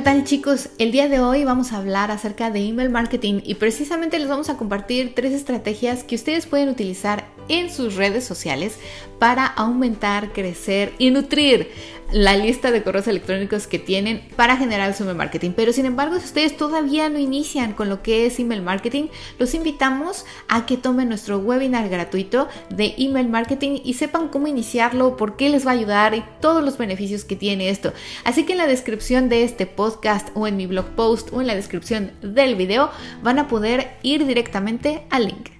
¿qué tal chicos? El día de hoy vamos a hablar acerca de email marketing y precisamente les vamos a compartir tres estrategias que ustedes pueden utilizar en sus redes sociales para aumentar, crecer y nutrir la lista de correos electrónicos que tienen para generar su email marketing. Pero sin embargo, si ustedes todavía no inician con lo que es email marketing, los invitamos a que tomen nuestro webinar gratuito de email marketing y sepan cómo iniciarlo, por qué les va a ayudar y todos los beneficios que tiene esto. Así que en la descripción de este podcast o en mi blog post o en la descripción del video van a poder ir directamente al link.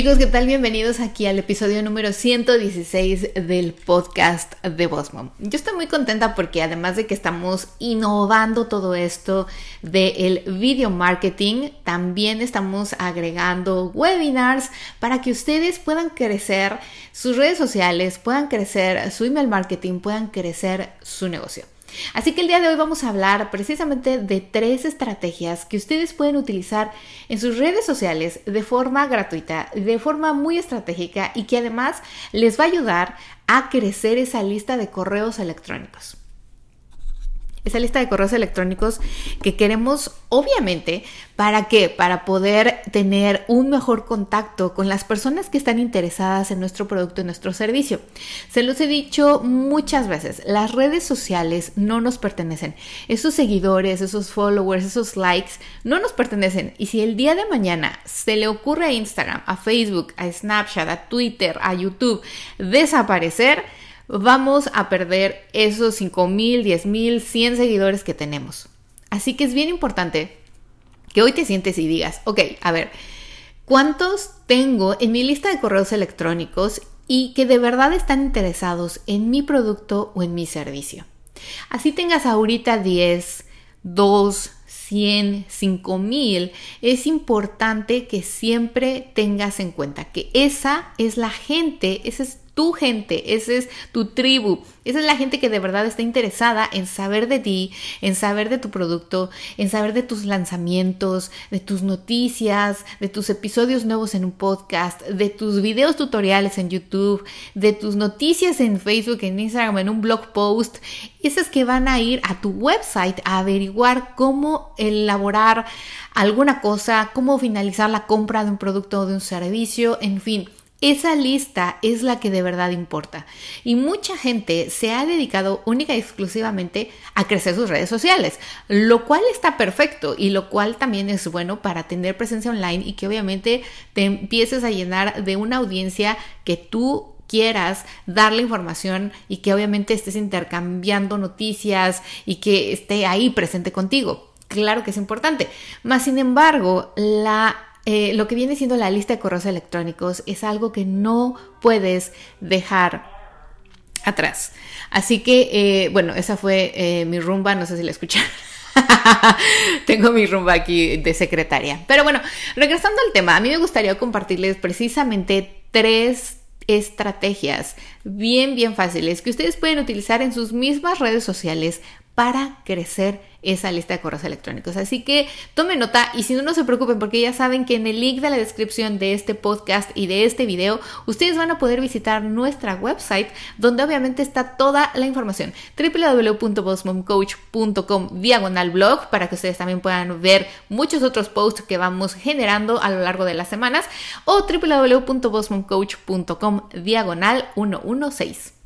Chicos, ¿qué tal? Bienvenidos aquí al episodio número 116 del podcast de Bosmom. Yo estoy muy contenta porque además de que estamos innovando todo esto del video marketing, también estamos agregando webinars para que ustedes puedan crecer sus redes sociales, puedan crecer su email marketing, puedan crecer su negocio. Así que el día de hoy vamos a hablar precisamente de tres estrategias que ustedes pueden utilizar en sus redes sociales de forma gratuita, de forma muy estratégica y que además les va a ayudar a crecer esa lista de correos electrónicos esa lista de correos electrónicos que queremos, obviamente, ¿para qué? Para poder tener un mejor contacto con las personas que están interesadas en nuestro producto y nuestro servicio. Se los he dicho muchas veces, las redes sociales no nos pertenecen. Esos seguidores, esos followers, esos likes, no nos pertenecen. Y si el día de mañana se le ocurre a Instagram, a Facebook, a Snapchat, a Twitter, a YouTube desaparecer, vamos a perder esos 5 mil, 10 mil, 100 seguidores que tenemos. Así que es bien importante que hoy te sientes y digas, ok, a ver, ¿cuántos tengo en mi lista de correos electrónicos y que de verdad están interesados en mi producto o en mi servicio? Así tengas ahorita 10, 2, 100, 5 mil, es importante que siempre tengas en cuenta que esa es la gente, ese es tu gente, esa es tu tribu, esa es la gente que de verdad está interesada en saber de ti, en saber de tu producto, en saber de tus lanzamientos, de tus noticias, de tus episodios nuevos en un podcast, de tus videos tutoriales en YouTube, de tus noticias en Facebook, en Instagram, en un blog post. Esas que van a ir a tu website a averiguar cómo elaborar alguna cosa, cómo finalizar la compra de un producto o de un servicio, en fin esa lista es la que de verdad importa. Y mucha gente se ha dedicado única y exclusivamente a crecer sus redes sociales, lo cual está perfecto y lo cual también es bueno para tener presencia online y que obviamente te empieces a llenar de una audiencia que tú quieras darle información y que obviamente estés intercambiando noticias y que esté ahí presente contigo. Claro que es importante. Más sin embargo, la eh, lo que viene siendo la lista de correos electrónicos es algo que no puedes dejar atrás. Así que, eh, bueno, esa fue eh, mi rumba, no sé si la escucharon. Tengo mi rumba aquí de secretaria. Pero bueno, regresando al tema, a mí me gustaría compartirles precisamente tres estrategias bien, bien fáciles que ustedes pueden utilizar en sus mismas redes sociales para crecer esa lista de correos electrónicos. Así que tomen nota y si no, no se preocupen porque ya saben que en el link de la descripción de este podcast y de este video, ustedes van a poder visitar nuestra website donde obviamente está toda la información. www.bossmomcoach.com diagonal blog para que ustedes también puedan ver muchos otros posts que vamos generando a lo largo de las semanas o www.bossmomcoach.com diagonal 116.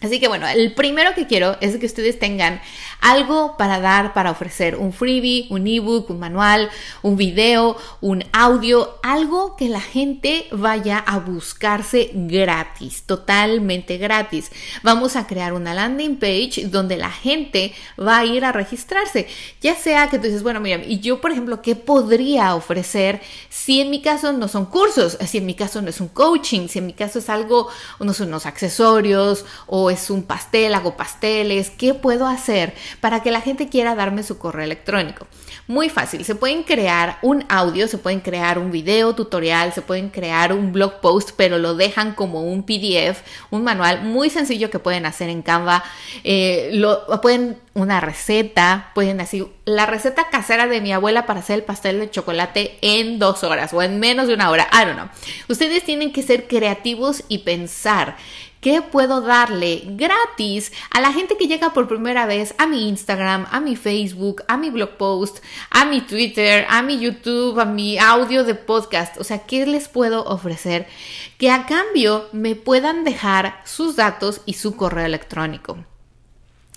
Así que bueno, el primero que quiero es que ustedes tengan algo para dar, para ofrecer, un freebie, un ebook, un manual, un video, un audio, algo que la gente vaya a buscarse gratis, totalmente gratis. Vamos a crear una landing page donde la gente va a ir a registrarse, ya sea que tú dices, bueno, mira, y yo por ejemplo, ¿qué podría ofrecer si en mi caso no son cursos, si en mi caso no es un coaching, si en mi caso es algo, no son unos accesorios o es un pastel, hago pasteles, ¿qué puedo hacer para que la gente quiera darme su correo electrónico? Muy fácil, se pueden crear un audio, se pueden crear un video tutorial, se pueden crear un blog post, pero lo dejan como un PDF, un manual muy sencillo que pueden hacer en Canva. Eh, lo, pueden una receta, pueden decir la receta casera de mi abuela para hacer el pastel de chocolate en dos horas o en menos de una hora. I don't know. Ustedes tienen que ser creativos y pensar ¿Qué puedo darle gratis a la gente que llega por primera vez a mi Instagram, a mi Facebook, a mi blog post, a mi Twitter, a mi YouTube, a mi audio de podcast? O sea, ¿qué les puedo ofrecer? Que a cambio me puedan dejar sus datos y su correo electrónico.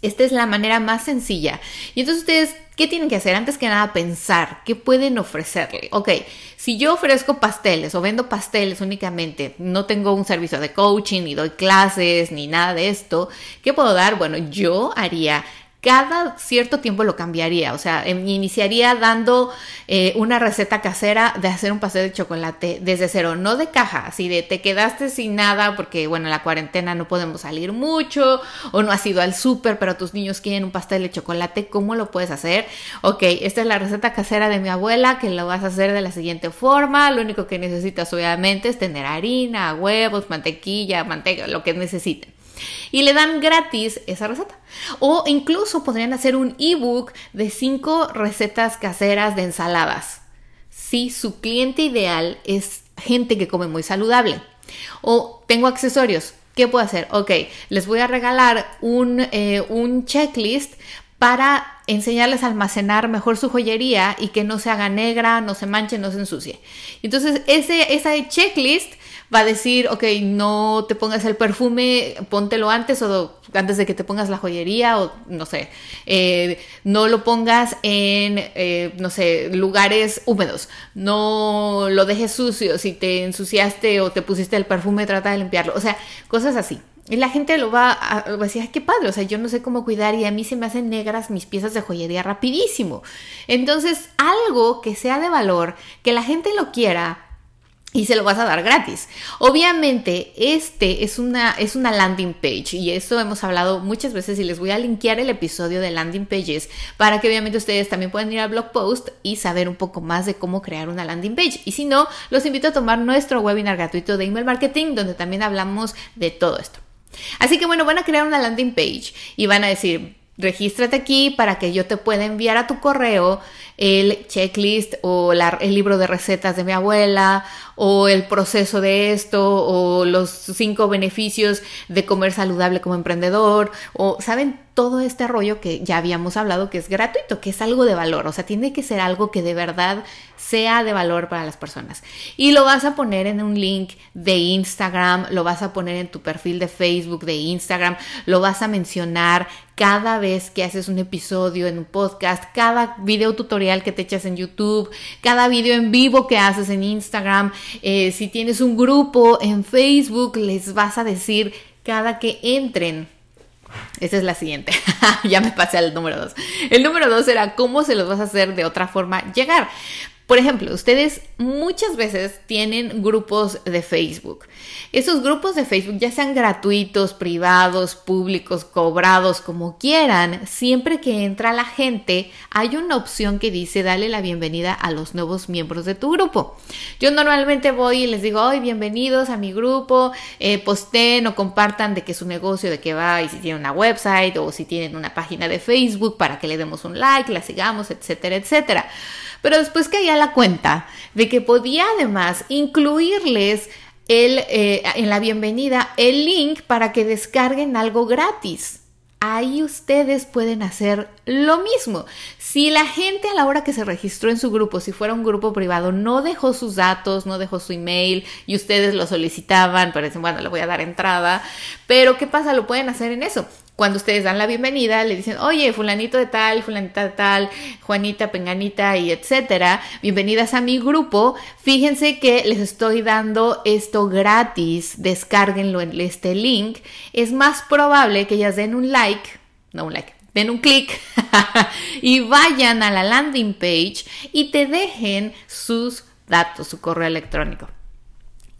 Esta es la manera más sencilla. Y entonces ustedes, ¿qué tienen que hacer? Antes que nada, pensar qué pueden ofrecerle. Ok, si yo ofrezco pasteles o vendo pasteles únicamente, no tengo un servicio de coaching, ni doy clases, ni nada de esto, ¿qué puedo dar? Bueno, yo haría cada cierto tiempo lo cambiaría, o sea, em, iniciaría dando eh, una receta casera de hacer un pastel de chocolate desde cero, no de caja, así de te quedaste sin nada porque, bueno, en la cuarentena no podemos salir mucho o no has ido al súper, pero tus niños quieren un pastel de chocolate, ¿cómo lo puedes hacer? Ok, esta es la receta casera de mi abuela que lo vas a hacer de la siguiente forma, lo único que necesitas obviamente es tener harina, huevos, mantequilla, manteca, lo que necesiten y le dan gratis esa receta. O incluso podrían hacer un ebook de cinco recetas caseras de ensaladas. Si su cliente ideal es gente que come muy saludable. O tengo accesorios. ¿Qué puedo hacer? Ok, les voy a regalar un, eh, un checklist para enseñarles a almacenar mejor su joyería y que no se haga negra, no se manche, no se ensucie. Entonces, ese, esa checklist va a decir, ok, no te pongas el perfume, póntelo antes o antes de que te pongas la joyería o no sé, eh, no lo pongas en, eh, no sé, lugares húmedos, no lo dejes sucio, si te ensuciaste o te pusiste el perfume, trata de limpiarlo, o sea, cosas así. Y la gente lo va a, va a decir, qué padre, o sea, yo no sé cómo cuidar y a mí se me hacen negras mis piezas de joyería rapidísimo. Entonces, algo que sea de valor, que la gente lo quiera, y se lo vas a dar gratis. Obviamente, este es una, es una landing page y eso hemos hablado muchas veces y les voy a linkear el episodio de landing pages para que obviamente ustedes también puedan ir al blog post y saber un poco más de cómo crear una landing page. Y si no, los invito a tomar nuestro webinar gratuito de email marketing donde también hablamos de todo esto. Así que bueno, van a crear una landing page y van a decir, regístrate aquí para que yo te pueda enviar a tu correo el checklist o el libro de recetas de mi abuela o el proceso de esto o los cinco beneficios de comer saludable como emprendedor o saben todo este rollo que ya habíamos hablado que es gratuito, que es algo de valor, o sea, tiene que ser algo que de verdad sea de valor para las personas. Y lo vas a poner en un link de Instagram, lo vas a poner en tu perfil de Facebook, de Instagram, lo vas a mencionar cada vez que haces un episodio en un podcast, cada video tutorial que te echas en YouTube, cada video en vivo que haces en Instagram, eh, si tienes un grupo en Facebook, les vas a decir cada que entren esa es la siguiente. ya me pasé al número dos. El número dos era cómo se los vas a hacer de otra forma llegar. Por ejemplo, ustedes muchas veces tienen grupos de Facebook. Esos grupos de Facebook, ya sean gratuitos, privados, públicos, cobrados, como quieran, siempre que entra la gente, hay una opción que dice dale la bienvenida a los nuevos miembros de tu grupo. Yo normalmente voy y les digo, hoy bienvenidos a mi grupo, eh, posten o compartan de qué es su negocio, de qué va y si tienen una website o si tienen una página de Facebook para que le demos un like, la sigamos, etcétera, etcétera. Pero después caía la cuenta de que podía además incluirles el, eh, en la bienvenida el link para que descarguen algo gratis. Ahí ustedes pueden hacer lo mismo. Si la gente a la hora que se registró en su grupo, si fuera un grupo privado, no dejó sus datos, no dejó su email y ustedes lo solicitaban, pero bueno, le voy a dar entrada, pero ¿qué pasa? Lo pueden hacer en eso cuando ustedes dan la bienvenida, le dicen, oye, fulanito de tal, fulanita de tal, Juanita, Penganita y etcétera, bienvenidas a mi grupo. Fíjense que les estoy dando esto gratis, descárguenlo en este link. Es más probable que ellas den un like, no un like, den un clic y vayan a la landing page y te dejen sus datos, su correo electrónico.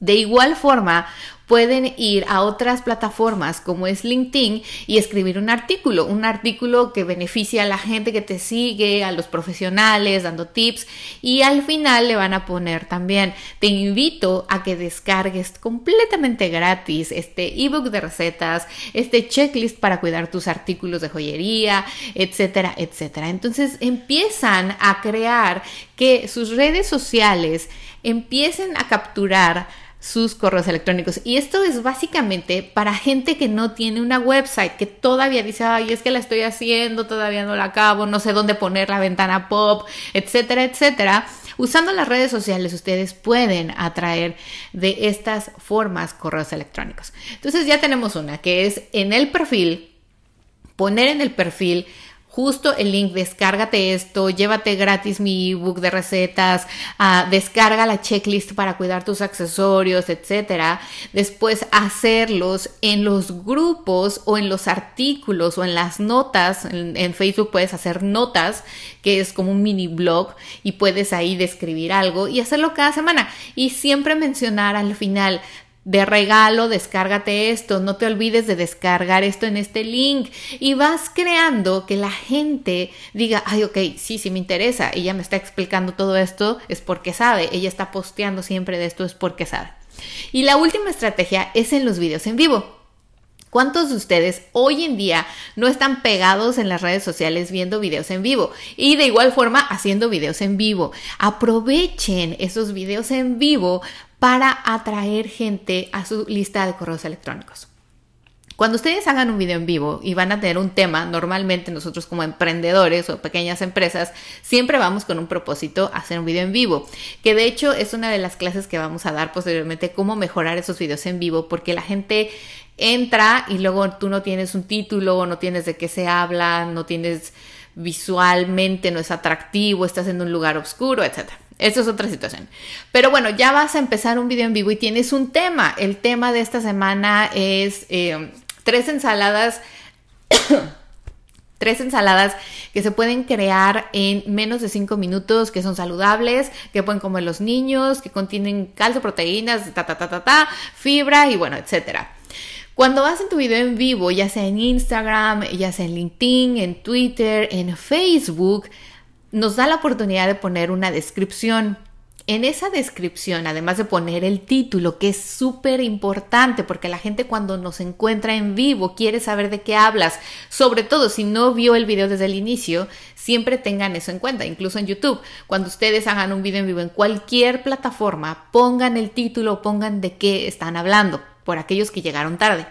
De igual forma, pueden ir a otras plataformas como es LinkedIn y escribir un artículo, un artículo que beneficie a la gente que te sigue, a los profesionales, dando tips y al final le van a poner también, te invito a que descargues completamente gratis este ebook de recetas, este checklist para cuidar tus artículos de joyería, etcétera, etcétera. Entonces empiezan a crear que sus redes sociales empiecen a capturar sus correos electrónicos. Y esto es básicamente para gente que no tiene una website, que todavía dice, ay, es que la estoy haciendo, todavía no la acabo, no sé dónde poner la ventana pop, etcétera, etcétera. Usando las redes sociales ustedes pueden atraer de estas formas correos electrónicos. Entonces ya tenemos una que es en el perfil, poner en el perfil justo el link, descárgate esto, llévate gratis mi ebook de recetas, ah, descarga la checklist para cuidar tus accesorios, etcétera. Después hacerlos en los grupos o en los artículos o en las notas. En, en Facebook puedes hacer notas, que es como un mini blog y puedes ahí describir algo y hacerlo cada semana. Y siempre mencionar al final, de regalo, descárgate esto, no te olvides de descargar esto en este link y vas creando que la gente diga, ay, ok, sí, sí me interesa, ella me está explicando todo esto, es porque sabe, ella está posteando siempre de esto, es porque sabe. Y la última estrategia es en los videos en vivo. ¿Cuántos de ustedes hoy en día no están pegados en las redes sociales viendo videos en vivo? Y de igual forma haciendo videos en vivo. Aprovechen esos videos en vivo para atraer gente a su lista de correos electrónicos. Cuando ustedes hagan un video en vivo y van a tener un tema, normalmente nosotros como emprendedores o pequeñas empresas siempre vamos con un propósito hacer un video en vivo, que de hecho es una de las clases que vamos a dar posteriormente, cómo mejorar esos videos en vivo, porque la gente entra y luego tú no tienes un título, no tienes de qué se habla, no tienes visualmente, no es atractivo, estás en un lugar oscuro, etcétera. Eso es otra situación. Pero bueno, ya vas a empezar un video en vivo y tienes un tema. El tema de esta semana es eh, tres ensaladas. tres ensaladas que se pueden crear en menos de cinco minutos, que son saludables, que pueden comer los niños, que contienen calcio, proteínas, ta, ta, ta, ta, ta, fibra y bueno, etcétera. Cuando vas en tu video en vivo, ya sea en Instagram, ya sea en LinkedIn, en Twitter, en Facebook, nos da la oportunidad de poner una descripción. En esa descripción, además de poner el título, que es súper importante porque la gente cuando nos encuentra en vivo quiere saber de qué hablas, sobre todo si no vio el video desde el inicio, siempre tengan eso en cuenta, incluso en YouTube. Cuando ustedes hagan un video en vivo en cualquier plataforma, pongan el título, pongan de qué están hablando, por aquellos que llegaron tarde.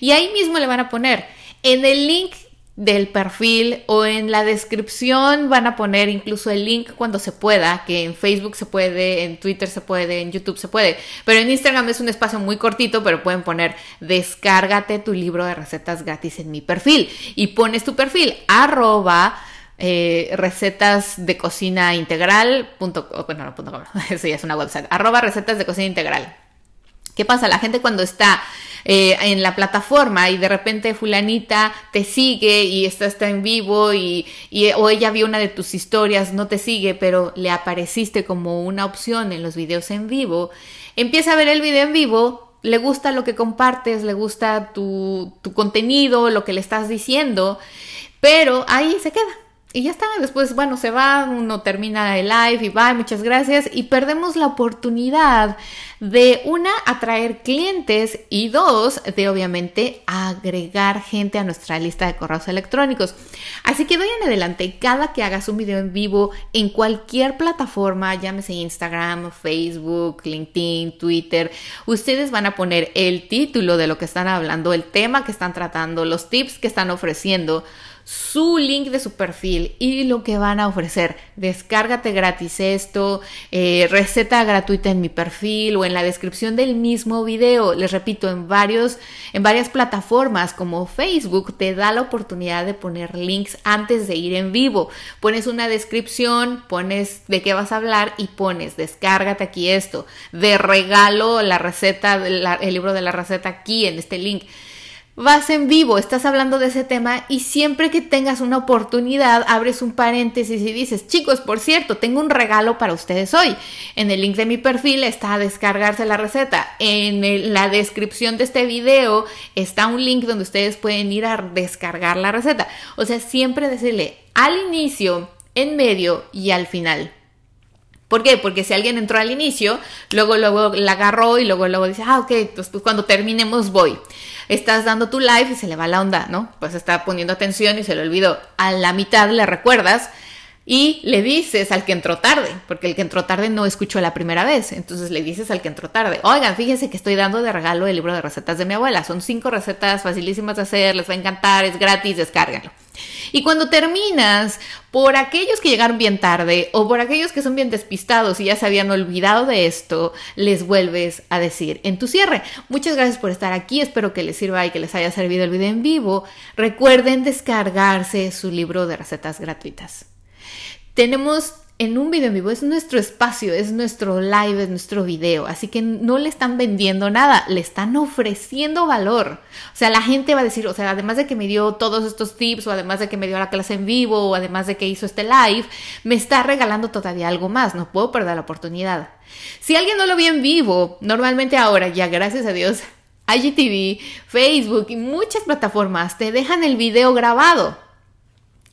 Y ahí mismo le van a poner en el link del perfil o en la descripción van a poner incluso el link cuando se pueda, que en Facebook se puede, en Twitter se puede, en YouTube se puede, pero en Instagram es un espacio muy cortito, pero pueden poner descárgate tu libro de recetas gratis en mi perfil y pones tu perfil arroba eh, recetas de cocina integral punto, bueno no punto com, eso ya es una website arroba recetas de cocina integral ¿Qué pasa? La gente cuando está eh, en la plataforma y de repente fulanita te sigue y está, está en vivo y, o ella vio una de tus historias, no te sigue, pero le apareciste como una opción en los videos en vivo, empieza a ver el video en vivo, le gusta lo que compartes, le gusta tu, tu contenido, lo que le estás diciendo, pero ahí se queda y ya está, después, bueno, se va, uno termina el live y va, muchas gracias, y perdemos la oportunidad de, una, atraer clientes y dos, de obviamente agregar gente a nuestra lista de correos electrónicos. Así que doy en adelante, cada que hagas un video en vivo en cualquier plataforma, llámese Instagram, Facebook, LinkedIn, Twitter, ustedes van a poner el título de lo que están hablando, el tema que están tratando, los tips que están ofreciendo su link de su perfil y lo que van a ofrecer. Descárgate gratis esto, eh, receta gratuita en mi perfil o en la descripción del mismo video. Les repito, en, varios, en varias plataformas como Facebook te da la oportunidad de poner links antes de ir en vivo. Pones una descripción, pones de qué vas a hablar y pones descárgate aquí esto. De regalo la receta, el libro de la receta aquí en este link vas en vivo, estás hablando de ese tema y siempre que tengas una oportunidad abres un paréntesis y dices, chicos, por cierto, tengo un regalo para ustedes hoy. En el link de mi perfil está a descargarse la receta. En la descripción de este video está un link donde ustedes pueden ir a descargar la receta. O sea, siempre decirle al inicio, en medio y al final. ¿Por qué? Porque si alguien entró al inicio, luego, luego la agarró y luego, luego dice, ah, ok, pues, pues, cuando terminemos voy. Estás dando tu live y se le va la onda, ¿no? Pues está poniendo atención y se le olvidó. A la mitad le recuerdas y le dices al que entró tarde, porque el que entró tarde no escuchó la primera vez. Entonces le dices al que entró tarde, oigan, fíjense que estoy dando de regalo el libro de recetas de mi abuela. Son cinco recetas facilísimas de hacer, les va a encantar, es gratis, descárganlo. Y cuando terminas, por aquellos que llegaron bien tarde o por aquellos que son bien despistados y ya se habían olvidado de esto, les vuelves a decir en tu cierre. Muchas gracias por estar aquí, espero que les sirva y que les haya servido el video en vivo. Recuerden descargarse su libro de recetas gratuitas. Tenemos en un video en vivo, es nuestro espacio, es nuestro live, es nuestro video, así que no le están vendiendo nada, le están ofreciendo valor. O sea, la gente va a decir, o sea, además de que me dio todos estos tips, o además de que me dio la clase en vivo, o además de que hizo este live, me está regalando todavía algo más, no puedo perder la oportunidad. Si alguien no lo vio en vivo, normalmente ahora, ya gracias a Dios, IGTV, Facebook y muchas plataformas te dejan el video grabado.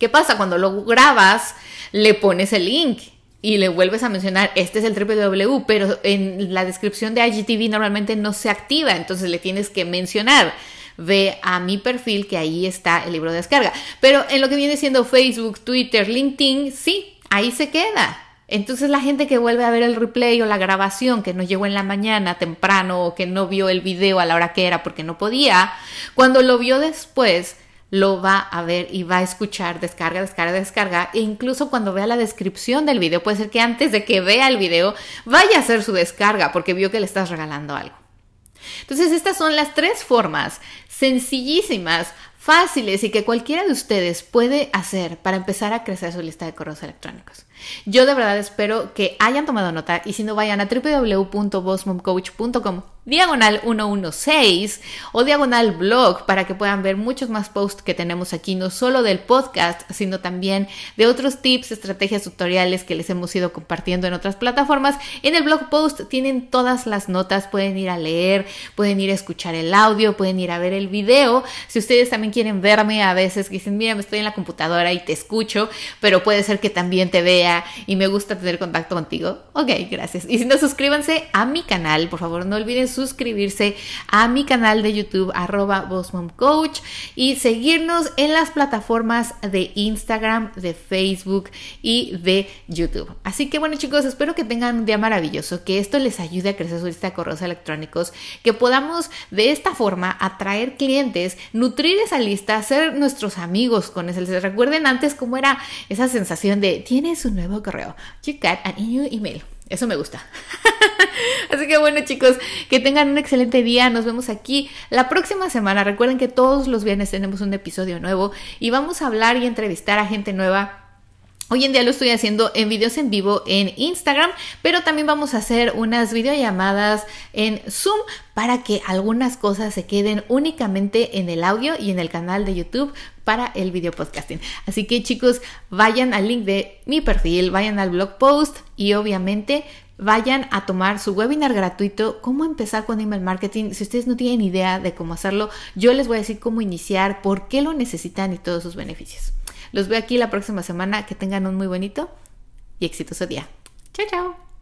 ¿Qué pasa? Cuando lo grabas, le pones el link y le vuelves a mencionar, este es el www, pero en la descripción de IGTV normalmente no se activa, entonces le tienes que mencionar. Ve a mi perfil que ahí está el libro de descarga. Pero en lo que viene siendo Facebook, Twitter, LinkedIn, sí, ahí se queda. Entonces la gente que vuelve a ver el replay o la grabación que no llegó en la mañana temprano o que no vio el video a la hora que era porque no podía, cuando lo vio después, lo va a ver y va a escuchar, descarga, descarga, descarga. E incluso cuando vea la descripción del video, puede ser que antes de que vea el video vaya a hacer su descarga porque vio que le estás regalando algo. Entonces, estas son las tres formas sencillísimas, fáciles y que cualquiera de ustedes puede hacer para empezar a crecer su lista de correos electrónicos. Yo de verdad espero que hayan tomado nota y si no vayan a www.bossmomcoach.com diagonal 116 o diagonal blog para que puedan ver muchos más posts que tenemos aquí, no solo del podcast, sino también de otros tips, estrategias, tutoriales que les hemos ido compartiendo en otras plataformas. En el blog post tienen todas las notas, pueden ir a leer, pueden ir a escuchar el audio, pueden ir a ver el video. Si ustedes también quieren verme a veces, dicen, mira, me estoy en la computadora y te escucho, pero puede ser que también te vea y me gusta tener contacto contigo, ok, gracias. Y si no, suscríbanse a mi canal, por favor, no olviden suscribirse a mi canal de YouTube, arroba Coach, y seguirnos en las plataformas de Instagram, de Facebook y de YouTube. Así que bueno, chicos, espero que tengan un día maravilloso, que esto les ayude a crecer su lista de correos electrónicos, que podamos de esta forma atraer clientes, nutrir esa lista, ser nuestros amigos con eso. Recuerden antes cómo era esa sensación de tienes un nuevo correo. You got a new email. Eso me gusta. Así que bueno chicos, que tengan un excelente día. Nos vemos aquí la próxima semana. Recuerden que todos los viernes tenemos un episodio nuevo y vamos a hablar y entrevistar a gente nueva Hoy en día lo estoy haciendo en videos en vivo en Instagram, pero también vamos a hacer unas videollamadas en Zoom para que algunas cosas se queden únicamente en el audio y en el canal de YouTube para el video podcasting. Así que chicos, vayan al link de mi perfil, vayan al blog post y obviamente vayan a tomar su webinar gratuito, cómo empezar con email marketing. Si ustedes no tienen idea de cómo hacerlo, yo les voy a decir cómo iniciar, por qué lo necesitan y todos sus beneficios. Los veo aquí la próxima semana. Que tengan un muy bonito y exitoso día. Chao, chao.